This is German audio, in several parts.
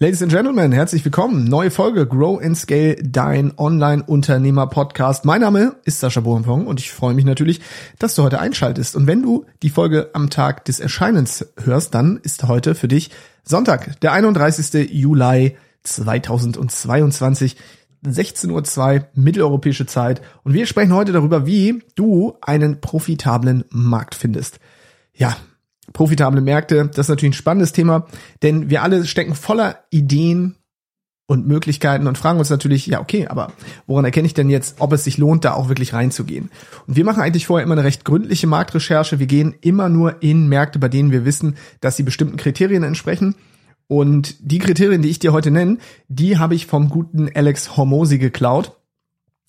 Ladies and Gentlemen, herzlich willkommen. Neue Folge Grow and Scale, dein Online-Unternehmer-Podcast. Mein Name ist Sascha Bohmfong und ich freue mich natürlich, dass du heute einschaltest. Und wenn du die Folge am Tag des Erscheinens hörst, dann ist heute für dich Sonntag, der 31. Juli 2022. 16.02 Uhr mitteleuropäische Zeit und wir sprechen heute darüber, wie du einen profitablen Markt findest. Ja, profitable Märkte, das ist natürlich ein spannendes Thema, denn wir alle stecken voller Ideen und Möglichkeiten und fragen uns natürlich, ja, okay, aber woran erkenne ich denn jetzt, ob es sich lohnt, da auch wirklich reinzugehen? Und wir machen eigentlich vorher immer eine recht gründliche Marktrecherche. Wir gehen immer nur in Märkte, bei denen wir wissen, dass sie bestimmten Kriterien entsprechen. Und die Kriterien, die ich dir heute nenne, die habe ich vom guten Alex Hormosi geklaut.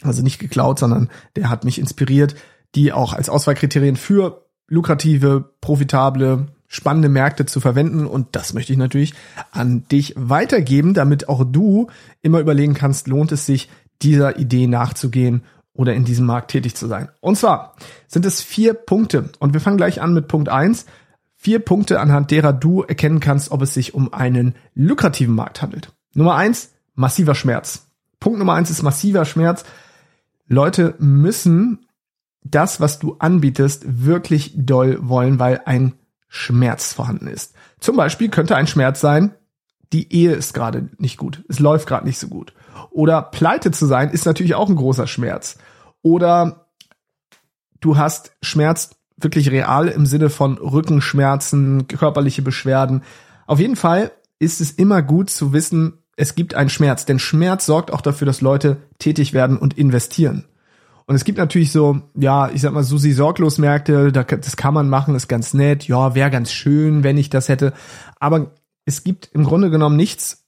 Also nicht geklaut, sondern der hat mich inspiriert, die auch als Auswahlkriterien für lukrative, profitable, spannende Märkte zu verwenden. Und das möchte ich natürlich an dich weitergeben, damit auch du immer überlegen kannst, lohnt es sich, dieser Idee nachzugehen oder in diesem Markt tätig zu sein. Und zwar sind es vier Punkte. Und wir fangen gleich an mit Punkt eins. Vier Punkte, anhand derer du erkennen kannst, ob es sich um einen lukrativen Markt handelt. Nummer eins, massiver Schmerz. Punkt Nummer eins ist massiver Schmerz. Leute müssen das, was du anbietest, wirklich doll wollen, weil ein Schmerz vorhanden ist. Zum Beispiel könnte ein Schmerz sein, die Ehe ist gerade nicht gut, es läuft gerade nicht so gut. Oder pleite zu sein ist natürlich auch ein großer Schmerz. Oder du hast Schmerz wirklich real im Sinne von Rückenschmerzen, körperliche Beschwerden. Auf jeden Fall ist es immer gut zu wissen, es gibt einen Schmerz, denn Schmerz sorgt auch dafür, dass Leute tätig werden und investieren. Und es gibt natürlich so, ja, ich sag mal, Susi sorglos Märkte, das kann man machen, ist ganz nett, ja, wäre ganz schön, wenn ich das hätte. Aber es gibt im Grunde genommen nichts,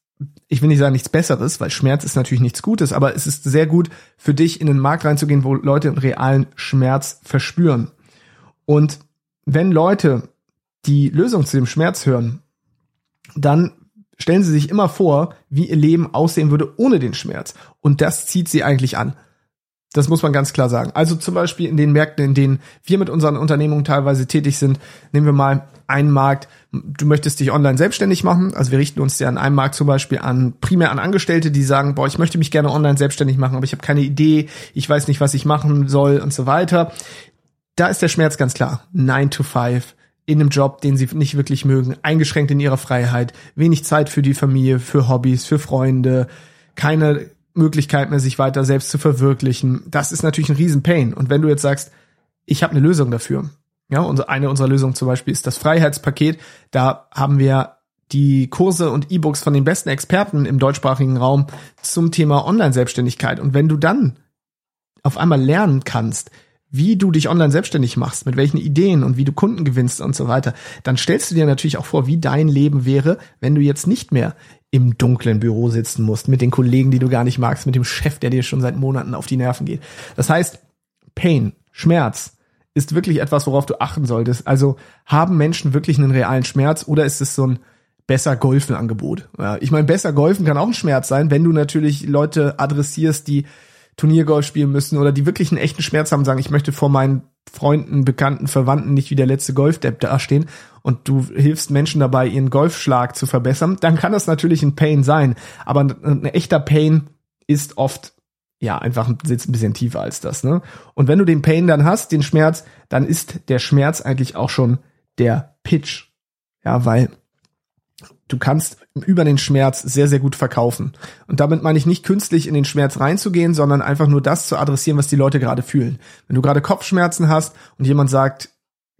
ich will nicht sagen nichts Besseres, weil Schmerz ist natürlich nichts Gutes, aber es ist sehr gut für dich in den Markt reinzugehen, wo Leute einen realen Schmerz verspüren. Und wenn Leute die Lösung zu dem Schmerz hören, dann stellen sie sich immer vor, wie ihr Leben aussehen würde ohne den Schmerz. Und das zieht sie eigentlich an. Das muss man ganz klar sagen. Also zum Beispiel in den Märkten, in denen wir mit unseren Unternehmungen teilweise tätig sind, nehmen wir mal einen Markt, du möchtest dich online selbstständig machen. Also wir richten uns ja an einem Markt zum Beispiel an, primär an Angestellte, die sagen, boah, ich möchte mich gerne online selbstständig machen, aber ich habe keine Idee, ich weiß nicht, was ich machen soll und so weiter. Da ist der Schmerz ganz klar. 9 to 5 in einem Job, den sie nicht wirklich mögen, eingeschränkt in ihrer Freiheit, wenig Zeit für die Familie, für Hobbys, für Freunde, keine Möglichkeit mehr, sich weiter selbst zu verwirklichen. Das ist natürlich ein Riesenpain. Und wenn du jetzt sagst, ich habe eine Lösung dafür. Ja, eine unserer Lösungen zum Beispiel ist das Freiheitspaket. Da haben wir die Kurse und E-Books von den besten Experten im deutschsprachigen Raum zum Thema Online-Selbstständigkeit. Und wenn du dann auf einmal lernen kannst, wie du dich online selbstständig machst, mit welchen Ideen und wie du Kunden gewinnst und so weiter, dann stellst du dir natürlich auch vor, wie dein Leben wäre, wenn du jetzt nicht mehr im dunklen Büro sitzen musst, mit den Kollegen, die du gar nicht magst, mit dem Chef, der dir schon seit Monaten auf die Nerven geht. Das heißt, Pain, Schmerz ist wirklich etwas, worauf du achten solltest. Also haben Menschen wirklich einen realen Schmerz oder ist es so ein besser Golfen Angebot? Ja, ich meine, besser Golfen kann auch ein Schmerz sein, wenn du natürlich Leute adressierst, die Turniergolf spielen müssen oder die wirklich einen echten Schmerz haben, sagen, ich möchte vor meinen Freunden, Bekannten, Verwandten nicht wie der letzte Golfdepp dastehen und du hilfst Menschen dabei, ihren Golfschlag zu verbessern, dann kann das natürlich ein Pain sein. Aber ein, ein echter Pain ist oft ja einfach sitzt ein bisschen tiefer als das. Ne? Und wenn du den Pain dann hast, den Schmerz, dann ist der Schmerz eigentlich auch schon der Pitch. Ja, weil du kannst über den Schmerz sehr, sehr gut verkaufen. Und damit meine ich nicht künstlich in den Schmerz reinzugehen, sondern einfach nur das zu adressieren, was die Leute gerade fühlen. Wenn du gerade Kopfschmerzen hast und jemand sagt,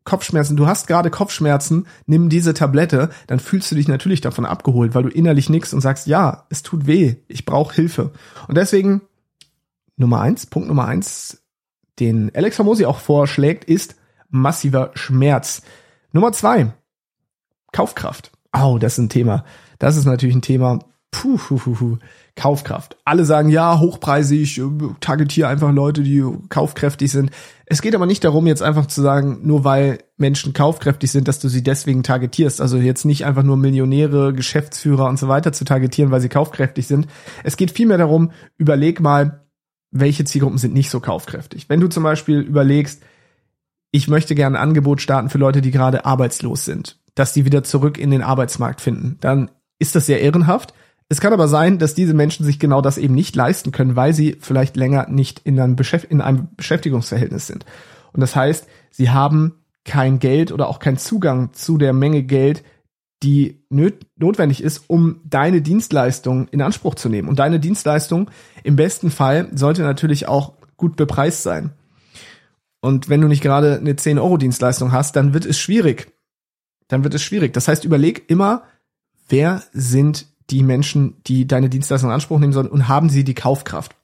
Kopfschmerzen, du hast gerade Kopfschmerzen, nimm diese Tablette, dann fühlst du dich natürlich davon abgeholt, weil du innerlich nix und sagst, ja, es tut weh, ich brauche Hilfe. Und deswegen Nummer eins, Punkt Nummer eins, den Alex Famosi auch vorschlägt, ist massiver Schmerz. Nummer zwei, Kaufkraft. Oh, das ist ein Thema. Das ist natürlich ein Thema. Puh, puh, puh, puh. Kaufkraft. Alle sagen, ja, hochpreisig, äh, targetiere einfach Leute, die kaufkräftig sind. Es geht aber nicht darum, jetzt einfach zu sagen, nur weil Menschen kaufkräftig sind, dass du sie deswegen targetierst. Also jetzt nicht einfach nur Millionäre, Geschäftsführer und so weiter zu targetieren, weil sie kaufkräftig sind. Es geht vielmehr darum, überleg mal, welche Zielgruppen sind nicht so kaufkräftig. Wenn du zum Beispiel überlegst, ich möchte gerne ein Angebot starten für Leute, die gerade arbeitslos sind dass die wieder zurück in den Arbeitsmarkt finden. Dann ist das sehr ehrenhaft. Es kann aber sein, dass diese Menschen sich genau das eben nicht leisten können, weil sie vielleicht länger nicht in einem, Beschäft in einem Beschäftigungsverhältnis sind. Und das heißt, sie haben kein Geld oder auch keinen Zugang zu der Menge Geld, die notwendig ist, um deine Dienstleistung in Anspruch zu nehmen. Und deine Dienstleistung im besten Fall sollte natürlich auch gut bepreist sein. Und wenn du nicht gerade eine 10-Euro-Dienstleistung hast, dann wird es schwierig. Dann wird es schwierig. Das heißt, überleg immer, wer sind die Menschen, die deine Dienstleistung in Anspruch nehmen sollen und haben sie die Kaufkraft.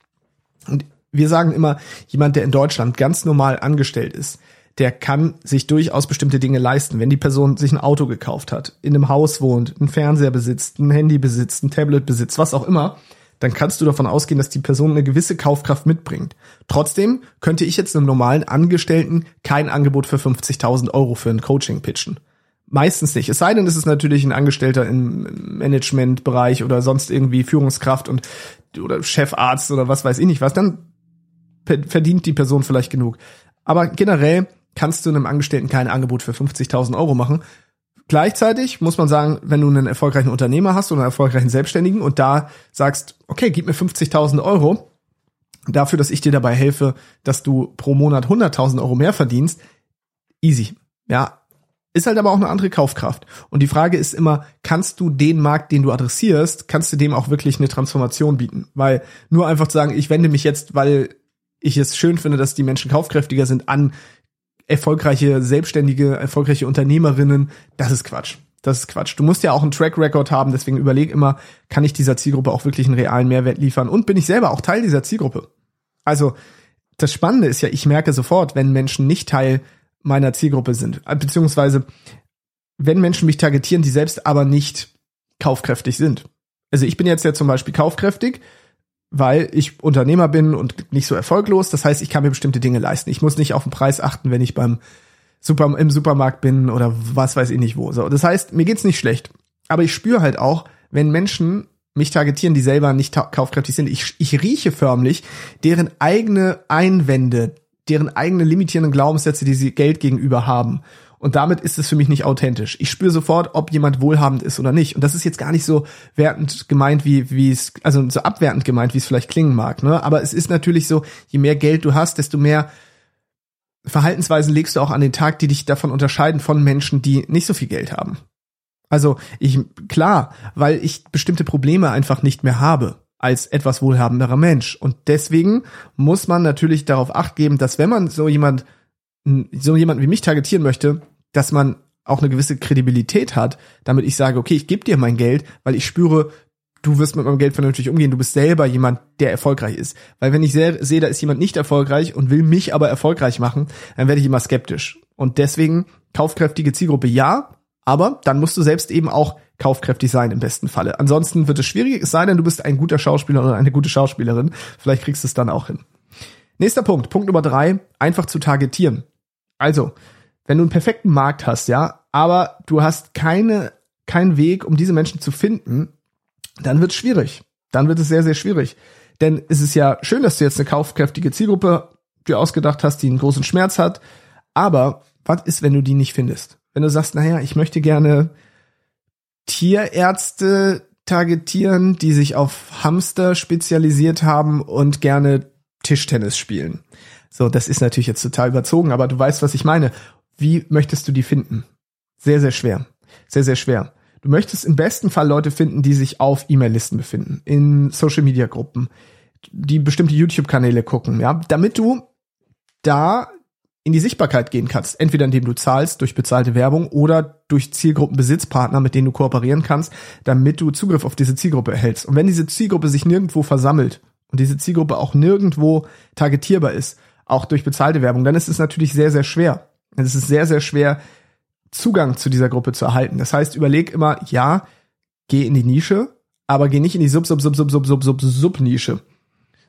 Und wir sagen immer, jemand, der in Deutschland ganz normal angestellt ist, der kann sich durchaus bestimmte Dinge leisten. Wenn die Person sich ein Auto gekauft hat, in einem Haus wohnt, einen Fernseher besitzt, ein Handy besitzt, ein Tablet besitzt, was auch immer, dann kannst du davon ausgehen, dass die Person eine gewisse Kaufkraft mitbringt. Trotzdem könnte ich jetzt einem normalen Angestellten kein Angebot für 50.000 Euro für ein Coaching pitchen. Meistens nicht. Es sei denn, es ist natürlich ein Angestellter im Managementbereich oder sonst irgendwie Führungskraft und oder Chefarzt oder was weiß ich nicht was, dann verdient die Person vielleicht genug. Aber generell kannst du einem Angestellten kein Angebot für 50.000 Euro machen. Gleichzeitig muss man sagen, wenn du einen erfolgreichen Unternehmer hast oder einen erfolgreichen Selbstständigen und da sagst, okay, gib mir 50.000 Euro dafür, dass ich dir dabei helfe, dass du pro Monat 100.000 Euro mehr verdienst, easy. Ja, ist halt aber auch eine andere Kaufkraft. Und die Frage ist immer, kannst du den Markt, den du adressierst, kannst du dem auch wirklich eine Transformation bieten? Weil nur einfach zu sagen, ich wende mich jetzt, weil ich es schön finde, dass die Menschen kaufkräftiger sind, an erfolgreiche Selbstständige, erfolgreiche Unternehmerinnen, das ist Quatsch. Das ist Quatsch. Du musst ja auch einen Track Record haben, deswegen überleg immer, kann ich dieser Zielgruppe auch wirklich einen realen Mehrwert liefern? Und bin ich selber auch Teil dieser Zielgruppe? Also, das Spannende ist ja, ich merke sofort, wenn Menschen nicht Teil meiner Zielgruppe sind. Beziehungsweise, wenn Menschen mich targetieren, die selbst aber nicht kaufkräftig sind. Also ich bin jetzt ja zum Beispiel kaufkräftig, weil ich Unternehmer bin und nicht so erfolglos. Das heißt, ich kann mir bestimmte Dinge leisten. Ich muss nicht auf den Preis achten, wenn ich beim Super, im Supermarkt bin oder was weiß ich nicht wo. So, das heißt, mir geht's nicht schlecht. Aber ich spüre halt auch, wenn Menschen mich targetieren, die selber nicht kaufkräftig sind, ich, ich rieche förmlich deren eigene Einwände, deren eigene limitierenden Glaubenssätze, die sie Geld gegenüber haben. Und damit ist es für mich nicht authentisch. Ich spüre sofort, ob jemand wohlhabend ist oder nicht. Und das ist jetzt gar nicht so wertend gemeint, wie, wie es, also so abwertend gemeint, wie es vielleicht klingen mag, ne? Aber es ist natürlich so, je mehr Geld du hast, desto mehr Verhaltensweisen legst du auch an den Tag, die dich davon unterscheiden von Menschen, die nicht so viel Geld haben. Also ich, klar, weil ich bestimmte Probleme einfach nicht mehr habe als etwas wohlhabenderer Mensch. Und deswegen muss man natürlich darauf acht geben, dass wenn man so jemand, so jemanden wie mich targetieren möchte, dass man auch eine gewisse Kredibilität hat, damit ich sage, okay, ich gebe dir mein Geld, weil ich spüre, du wirst mit meinem Geld vernünftig umgehen, du bist selber jemand, der erfolgreich ist. Weil wenn ich sehe, da ist jemand nicht erfolgreich und will mich aber erfolgreich machen, dann werde ich immer skeptisch. Und deswegen kaufkräftige Zielgruppe ja, aber dann musst du selbst eben auch kaufkräftig sein im besten Falle. Ansonsten wird es schwierig, es sei denn, du bist ein guter Schauspieler oder eine gute Schauspielerin. Vielleicht kriegst du es dann auch hin. Nächster Punkt, Punkt Nummer drei, einfach zu targetieren. Also, wenn du einen perfekten Markt hast, ja, aber du hast keine, keinen Weg, um diese Menschen zu finden, dann wird es schwierig. Dann wird es sehr, sehr schwierig. Denn es ist ja schön, dass du jetzt eine kaufkräftige Zielgruppe dir ausgedacht hast, die einen großen Schmerz hat. Aber was ist, wenn du die nicht findest? wenn du sagst, naja, ich möchte gerne Tierärzte targetieren, die sich auf Hamster spezialisiert haben und gerne Tischtennis spielen. So, das ist natürlich jetzt total überzogen, aber du weißt, was ich meine. Wie möchtest du die finden? Sehr, sehr schwer. Sehr, sehr schwer. Du möchtest im besten Fall Leute finden, die sich auf E-Mail-Listen befinden, in Social-Media-Gruppen, die bestimmte YouTube-Kanäle gucken, ja, damit du da in die Sichtbarkeit gehen kannst. Entweder indem du zahlst durch bezahlte Werbung oder durch Zielgruppenbesitzpartner, mit denen du kooperieren kannst, damit du Zugriff auf diese Zielgruppe erhältst. Und wenn diese Zielgruppe sich nirgendwo versammelt und diese Zielgruppe auch nirgendwo targetierbar ist, auch durch bezahlte Werbung, dann ist es natürlich sehr, sehr schwer. Es ist sehr, sehr schwer, Zugang zu dieser Gruppe zu erhalten. Das heißt, überleg immer, ja, geh in die Nische, aber geh nicht in die Sub, Sub, Sub, Sub, Sub, Sub, Sub, Sub Nische,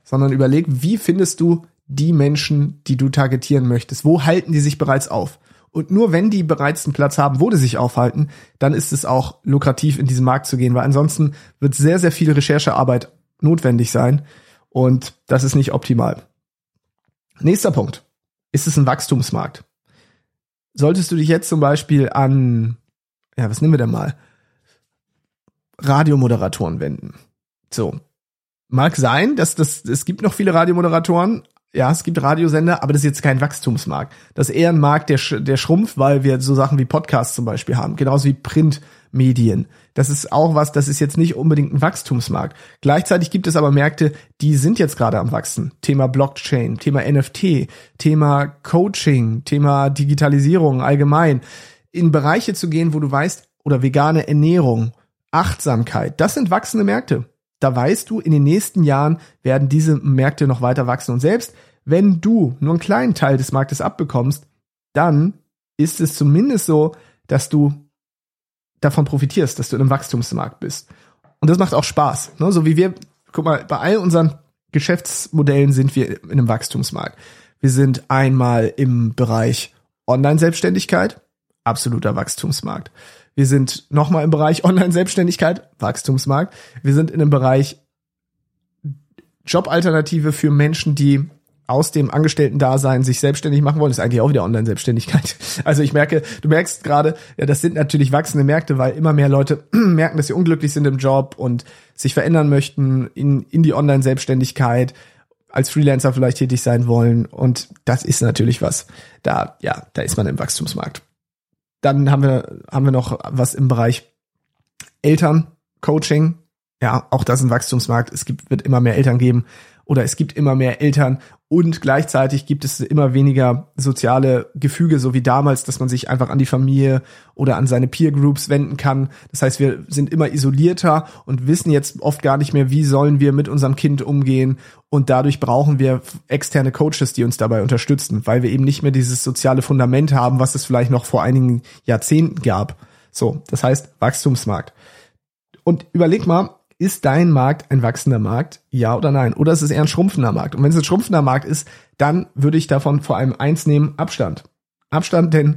sondern überleg, wie findest du die Menschen, die du targetieren möchtest? Wo halten die sich bereits auf? Und nur wenn die bereits einen Platz haben, wo die sich aufhalten, dann ist es auch lukrativ, in diesen Markt zu gehen, weil ansonsten wird sehr, sehr viel Recherchearbeit notwendig sein und das ist nicht optimal. Nächster Punkt. Ist es ein Wachstumsmarkt? Solltest du dich jetzt zum Beispiel an, ja, was nehmen wir denn mal? Radiomoderatoren wenden. So. Mag sein, dass das, es gibt noch viele Radiomoderatoren, ja, es gibt Radiosender, aber das ist jetzt kein Wachstumsmarkt. Das ist eher ein Markt, der, der schrumpft, weil wir so Sachen wie Podcasts zum Beispiel haben, genauso wie Printmedien. Das ist auch was, das ist jetzt nicht unbedingt ein Wachstumsmarkt. Gleichzeitig gibt es aber Märkte, die sind jetzt gerade am Wachsen. Thema Blockchain, Thema NFT, Thema Coaching, Thema Digitalisierung allgemein. In Bereiche zu gehen, wo du weißt, oder vegane Ernährung, Achtsamkeit, das sind wachsende Märkte da weißt du, in den nächsten Jahren werden diese Märkte noch weiter wachsen. Und selbst wenn du nur einen kleinen Teil des Marktes abbekommst, dann ist es zumindest so, dass du davon profitierst, dass du in einem Wachstumsmarkt bist. Und das macht auch Spaß. Ne? So wie wir, guck mal, bei all unseren Geschäftsmodellen sind wir in einem Wachstumsmarkt. Wir sind einmal im Bereich Online-Selbstständigkeit, absoluter Wachstumsmarkt. Wir sind nochmal im Bereich Online-Selbstständigkeit, Wachstumsmarkt. Wir sind in einem Bereich Jobalternative für Menschen, die aus dem Angestellten-Dasein sich selbstständig machen wollen, das ist eigentlich auch wieder Online-Selbstständigkeit. Also ich merke, du merkst gerade, ja, das sind natürlich wachsende Märkte, weil immer mehr Leute merken, dass sie unglücklich sind im Job und sich verändern möchten in, in die Online-Selbstständigkeit, als Freelancer vielleicht tätig sein wollen. Und das ist natürlich was. Da, ja, da ist man im Wachstumsmarkt. Dann haben wir, haben wir noch was im Bereich Elterncoaching. Ja, auch das ist ein Wachstumsmarkt. Es gibt, wird immer mehr Eltern geben oder es gibt immer mehr Eltern und gleichzeitig gibt es immer weniger soziale Gefüge, so wie damals, dass man sich einfach an die Familie oder an seine Peer Groups wenden kann. Das heißt, wir sind immer isolierter und wissen jetzt oft gar nicht mehr, wie sollen wir mit unserem Kind umgehen. Und dadurch brauchen wir externe Coaches, die uns dabei unterstützen, weil wir eben nicht mehr dieses soziale Fundament haben, was es vielleicht noch vor einigen Jahrzehnten gab. So, das heißt Wachstumsmarkt. Und überleg mal, ist dein Markt ein wachsender Markt? Ja oder nein? Oder ist es eher ein schrumpfender Markt? Und wenn es ein schrumpfender Markt ist, dann würde ich davon vor allem eins nehmen, Abstand. Abstand, denn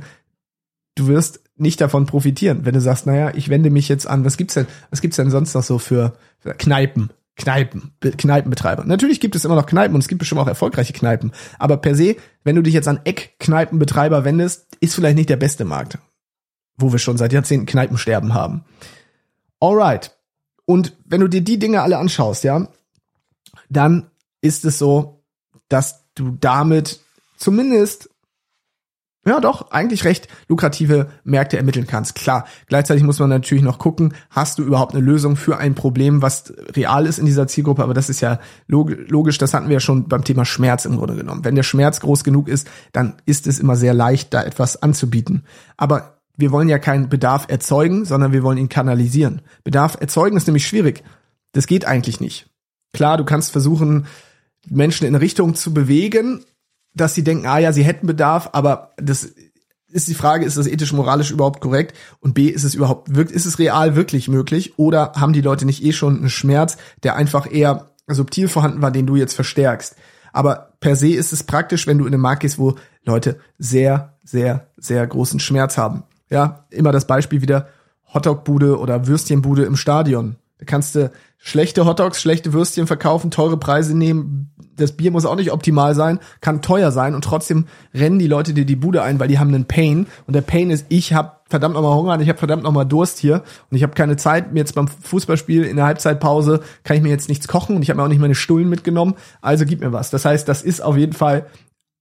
du wirst nicht davon profitieren, wenn du sagst, naja, ich wende mich jetzt an, was gibt's denn, was gibt's denn sonst noch so für, Kneipen? Kneipen, Kneipenbetreiber. Natürlich gibt es immer noch Kneipen und es gibt bestimmt auch erfolgreiche Kneipen. Aber per se, wenn du dich jetzt an Eckkneipenbetreiber wendest, ist vielleicht nicht der beste Markt. Wo wir schon seit Jahrzehnten Kneipensterben haben. Alright. Und wenn du dir die Dinge alle anschaust, ja, dann ist es so, dass du damit zumindest ja doch eigentlich recht lukrative Märkte ermitteln kannst. Klar, gleichzeitig muss man natürlich noch gucken, hast du überhaupt eine Lösung für ein Problem, was real ist in dieser Zielgruppe, aber das ist ja logisch, das hatten wir ja schon beim Thema Schmerz im Grunde genommen. Wenn der Schmerz groß genug ist, dann ist es immer sehr leicht, da etwas anzubieten. Aber wir wollen ja keinen Bedarf erzeugen, sondern wir wollen ihn kanalisieren. Bedarf erzeugen ist nämlich schwierig. Das geht eigentlich nicht. Klar, du kannst versuchen, Menschen in Richtung zu bewegen, dass sie denken, ah ja, sie hätten Bedarf, aber das ist die Frage, ist das ethisch moralisch überhaupt korrekt? Und B, ist es überhaupt ist es real wirklich möglich? Oder haben die Leute nicht eh schon einen Schmerz, der einfach eher subtil vorhanden war, den du jetzt verstärkst? Aber per se ist es praktisch, wenn du in einen Markt gehst, wo Leute sehr, sehr, sehr großen Schmerz haben. Ja, immer das Beispiel wieder Hotdog-Bude oder Würstchenbude im Stadion. Da kannst du schlechte Hotdogs, schlechte Würstchen verkaufen, teure Preise nehmen. Das Bier muss auch nicht optimal sein, kann teuer sein und trotzdem rennen die Leute dir die Bude ein, weil die haben einen Pain. Und der Pain ist, ich habe verdammt nochmal Hunger und ich habe verdammt nochmal Durst hier und ich habe keine Zeit, mir jetzt beim Fußballspiel in der Halbzeitpause kann ich mir jetzt nichts kochen und ich habe mir auch nicht meine Stullen mitgenommen, also gib mir was. Das heißt, das ist auf jeden Fall,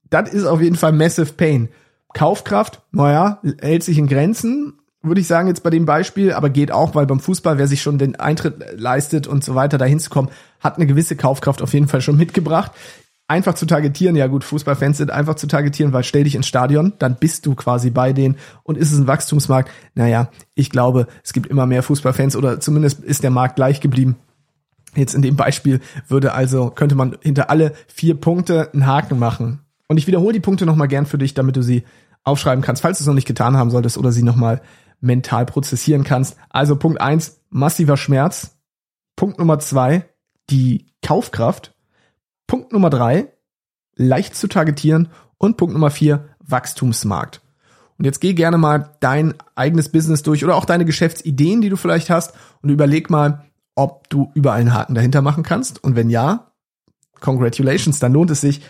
das ist auf jeden Fall massive Pain. Kaufkraft, naja, hält sich in Grenzen, würde ich sagen jetzt bei dem Beispiel, aber geht auch, weil beim Fußball, wer sich schon den Eintritt leistet und so weiter, da hinzukommen, hat eine gewisse Kaufkraft auf jeden Fall schon mitgebracht. Einfach zu targetieren, ja gut, Fußballfans sind einfach zu targetieren, weil stell dich ins Stadion, dann bist du quasi bei denen und ist es ein Wachstumsmarkt? Naja, ich glaube, es gibt immer mehr Fußballfans oder zumindest ist der Markt gleich geblieben. Jetzt in dem Beispiel würde also, könnte man hinter alle vier Punkte einen Haken machen. Und ich wiederhole die Punkte nochmal gern für dich, damit du sie aufschreiben kannst, falls du es noch nicht getan haben solltest oder sie nochmal mental prozessieren kannst. Also Punkt eins massiver Schmerz. Punkt Nummer zwei die Kaufkraft. Punkt Nummer drei leicht zu targetieren. Und Punkt Nummer vier Wachstumsmarkt. Und jetzt geh gerne mal dein eigenes Business durch oder auch deine Geschäftsideen, die du vielleicht hast und überleg mal, ob du überall einen Haken dahinter machen kannst. Und wenn ja, congratulations, dann lohnt es sich,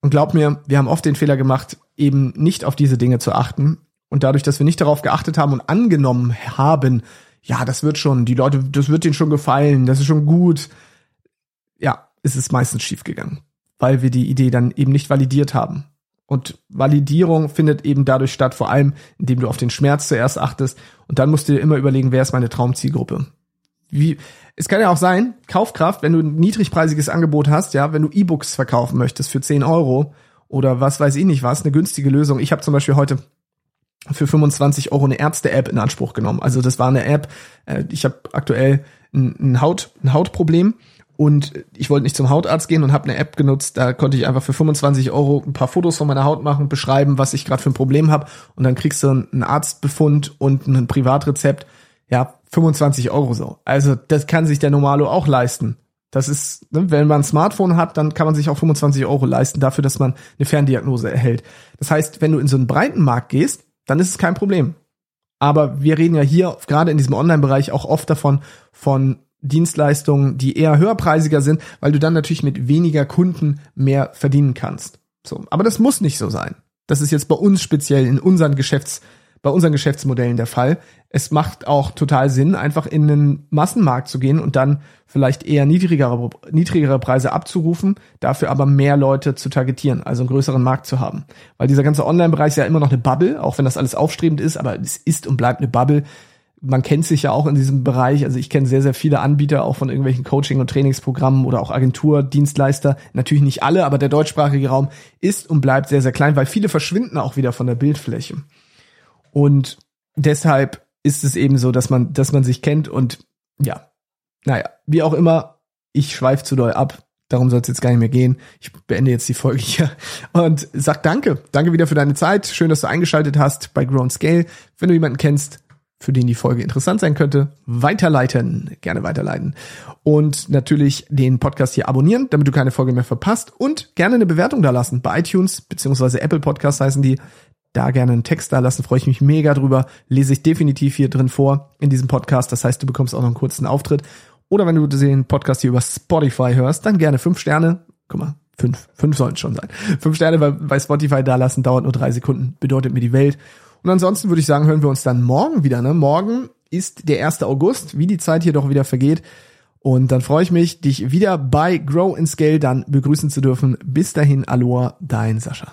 und glaub mir, wir haben oft den Fehler gemacht, eben nicht auf diese Dinge zu achten. Und dadurch, dass wir nicht darauf geachtet haben und angenommen haben, ja, das wird schon, die Leute, das wird denen schon gefallen, das ist schon gut. Ja, es ist meistens schiefgegangen, weil wir die Idee dann eben nicht validiert haben. Und Validierung findet eben dadurch statt, vor allem, indem du auf den Schmerz zuerst achtest. Und dann musst du dir immer überlegen, wer ist meine Traumzielgruppe? Wie, es kann ja auch sein, Kaufkraft, wenn du ein niedrigpreisiges Angebot hast, ja, wenn du E-Books verkaufen möchtest für 10 Euro oder was weiß ich nicht was, eine günstige Lösung. Ich habe zum Beispiel heute für 25 Euro eine Ärzte-App in Anspruch genommen. Also das war eine App, äh, ich habe aktuell ein, ein, Haut, ein Hautproblem und ich wollte nicht zum Hautarzt gehen und habe eine App genutzt, da konnte ich einfach für 25 Euro ein paar Fotos von meiner Haut machen, beschreiben, was ich gerade für ein Problem habe und dann kriegst du einen Arztbefund und ein Privatrezept. Ja, 25 Euro so. Also das kann sich der Normalo auch leisten. Das ist, ne, wenn man ein Smartphone hat, dann kann man sich auch 25 Euro leisten dafür, dass man eine Ferndiagnose erhält. Das heißt, wenn du in so einen breiten Markt gehst, dann ist es kein Problem. Aber wir reden ja hier gerade in diesem Online-Bereich auch oft davon, von Dienstleistungen, die eher höherpreisiger sind, weil du dann natürlich mit weniger Kunden mehr verdienen kannst. So. Aber das muss nicht so sein. Das ist jetzt bei uns speziell in unseren Geschäfts, bei unseren Geschäftsmodellen der Fall. Es macht auch total Sinn, einfach in einen Massenmarkt zu gehen und dann vielleicht eher niedrigere, niedrigere Preise abzurufen, dafür aber mehr Leute zu targetieren, also einen größeren Markt zu haben. Weil dieser ganze Online-Bereich ist ja immer noch eine Bubble, auch wenn das alles aufstrebend ist, aber es ist und bleibt eine Bubble. Man kennt sich ja auch in diesem Bereich, also ich kenne sehr, sehr viele Anbieter auch von irgendwelchen Coaching- und Trainingsprogrammen oder auch Agenturdienstleister. Natürlich nicht alle, aber der deutschsprachige Raum ist und bleibt sehr, sehr klein, weil viele verschwinden auch wieder von der Bildfläche. Und deshalb ist es eben so, dass man, dass man sich kennt und ja, naja, wie auch immer, ich schweife zu doll ab. Darum soll es jetzt gar nicht mehr gehen. Ich beende jetzt die Folge hier und sag danke. Danke wieder für deine Zeit. Schön, dass du eingeschaltet hast bei Grown Scale. Wenn du jemanden kennst, für den die Folge interessant sein könnte, weiterleiten, gerne weiterleiten. Und natürlich den Podcast hier abonnieren, damit du keine Folge mehr verpasst und gerne eine Bewertung da lassen bei iTunes beziehungsweise Apple Podcasts heißen die da gerne einen Text da lassen, freue ich mich mega drüber. Lese ich definitiv hier drin vor in diesem Podcast. Das heißt, du bekommst auch noch einen kurzen Auftritt. Oder wenn du den Podcast hier über Spotify hörst, dann gerne fünf Sterne. Guck mal, fünf, fünf sollen schon sein. Fünf Sterne bei, bei Spotify da lassen, dauert nur drei Sekunden, bedeutet mir die Welt. Und ansonsten würde ich sagen, hören wir uns dann morgen wieder. Ne? Morgen ist der 1. August, wie die Zeit hier doch wieder vergeht. Und dann freue ich mich, dich wieder bei Grow and Scale dann begrüßen zu dürfen. Bis dahin, Aloha, dein Sascha.